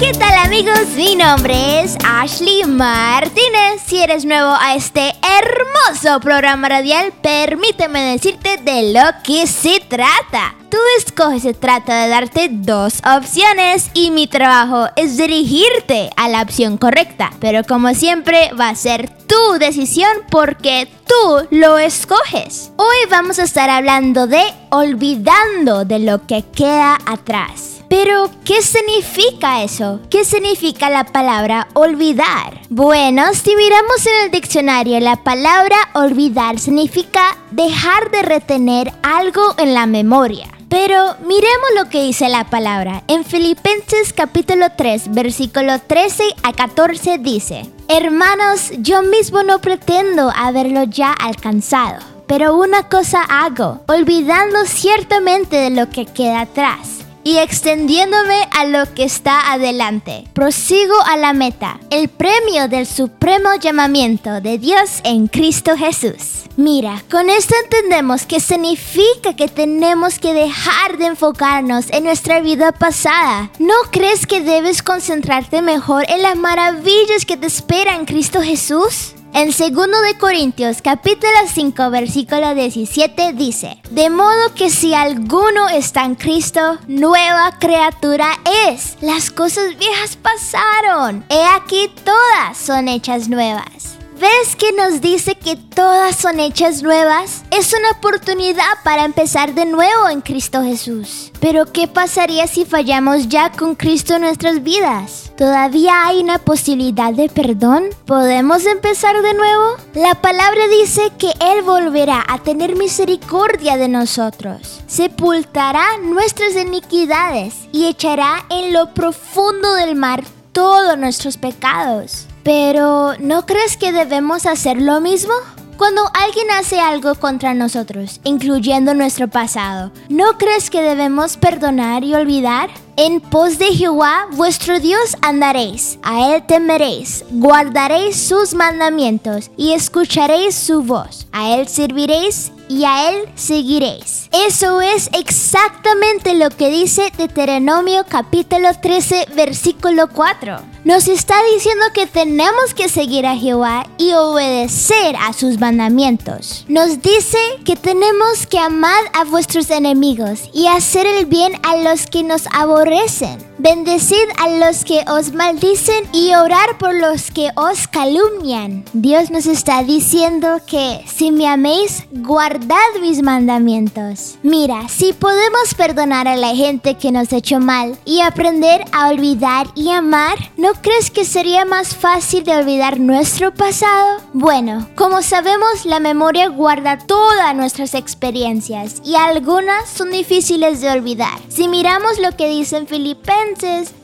¿qué tal amigos? Mi nombre es Ashley Martínez. Si eres nuevo a este hermoso programa radial, permíteme decirte de lo que se trata. Tú escoges, se trata de darte dos opciones y mi trabajo es dirigirte a la opción correcta. Pero como siempre va a ser tu decisión porque tú lo escoges. Hoy vamos a estar hablando de olvidando de lo que queda atrás. Pero, ¿qué significa eso? ¿Qué significa la palabra olvidar? Bueno, si miramos en el diccionario, la palabra olvidar significa dejar de retener algo en la memoria. Pero miremos lo que dice la palabra. En Filipenses capítulo 3, versículo 13 a 14 dice, Hermanos, yo mismo no pretendo haberlo ya alcanzado, pero una cosa hago, olvidando ciertamente de lo que queda atrás y extendiéndome a lo que está adelante. Prosigo a la meta, el premio del supremo llamamiento de Dios en Cristo Jesús. Mira, con esto entendemos que significa que tenemos que dejar de enfocarnos en nuestra vida pasada. ¿No crees que debes concentrarte mejor en las maravillas que te esperan en Cristo Jesús? En 2 de Corintios capítulo 5 versículo 17 dice, De modo que si alguno está en Cristo, nueva criatura es. Las cosas viejas pasaron. He aquí todas son hechas nuevas. ¿Ves que nos dice que todas son hechas nuevas? Es una oportunidad para empezar de nuevo en Cristo Jesús. Pero ¿qué pasaría si fallamos ya con Cristo en nuestras vidas? ¿Todavía hay una posibilidad de perdón? ¿Podemos empezar de nuevo? La palabra dice que Él volverá a tener misericordia de nosotros, sepultará nuestras iniquidades y echará en lo profundo del mar todos nuestros pecados. Pero, ¿no crees que debemos hacer lo mismo? Cuando alguien hace algo contra nosotros, incluyendo nuestro pasado, ¿no crees que debemos perdonar y olvidar? En pos de Jehová vuestro Dios andaréis, a él temeréis, guardaréis sus mandamientos y escucharéis su voz, a él serviréis y a él seguiréis. Eso es exactamente lo que dice Deuteronomio capítulo 13 versículo 4. Nos está diciendo que tenemos que seguir a Jehová y obedecer a sus mandamientos. Nos dice que tenemos que amar a vuestros enemigos y hacer el bien a los que nos aborrecen. Bendecid a los que os maldicen y orar por los que os calumnian. Dios nos está diciendo que si me améis, guardad mis mandamientos. Mira, si podemos perdonar a la gente que nos ha hecho mal y aprender a olvidar y amar, ¿no crees que sería más fácil de olvidar nuestro pasado? Bueno, como sabemos, la memoria guarda todas nuestras experiencias y algunas son difíciles de olvidar. Si miramos lo que dicen Filipenses,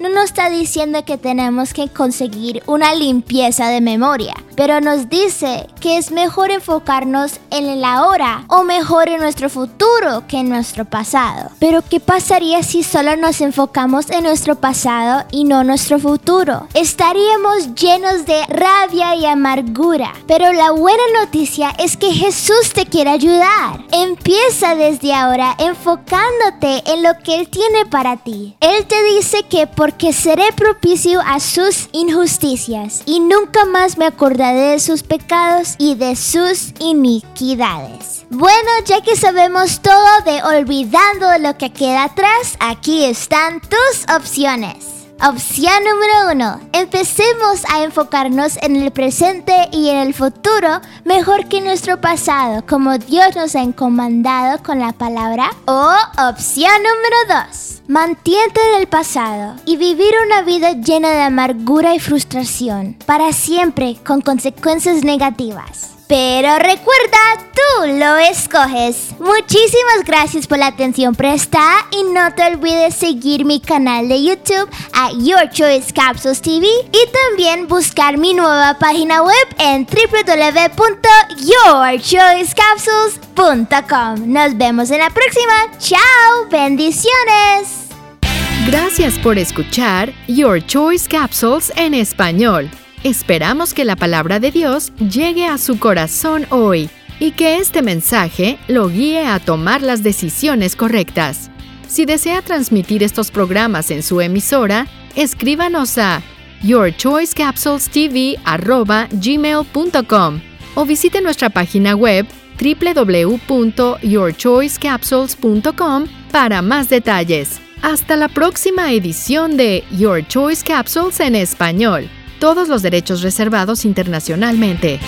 no nos está diciendo que tenemos que conseguir una limpieza de memoria, pero nos dice que es mejor enfocarnos en el ahora o mejor en nuestro futuro que en nuestro pasado. Pero ¿qué pasaría si solo nos enfocamos en nuestro pasado y no nuestro futuro? Estaríamos llenos de rabia y amargura. Pero la buena noticia es que Jesús te quiere ayudar. Empieza desde ahora enfocándote en lo que Él tiene para ti. Él te dice que porque seré propicio a sus injusticias y nunca más me acordaré de sus pecados y de sus iniquidades. Bueno, ya que sabemos todo de olvidando lo que queda atrás, aquí están tus opciones. Opción número uno. Empecemos a enfocarnos en el presente y en el futuro mejor que en nuestro pasado, como Dios nos ha encomendado con la palabra. O opción número dos. Mantente en el pasado y vivir una vida llena de amargura y frustración, para siempre con consecuencias negativas. Pero recuerda, tú lo escoges. Muchísimas gracias por la atención prestada y no te olvides seguir mi canal de YouTube a Your Choice Capsules TV y también buscar mi nueva página web en www.yourchoicecapsules.com. Nos vemos en la próxima. Chao, bendiciones. Gracias por escuchar Your Choice Capsules en español. Esperamos que la palabra de Dios llegue a su corazón hoy y que este mensaje lo guíe a tomar las decisiones correctas. Si desea transmitir estos programas en su emisora, escríbanos a yourchoicecapsulestv@gmail.com o visite nuestra página web www.yourchoicecapsules.com para más detalles. Hasta la próxima edición de Your Choice Capsules en español todos los derechos reservados internacionalmente.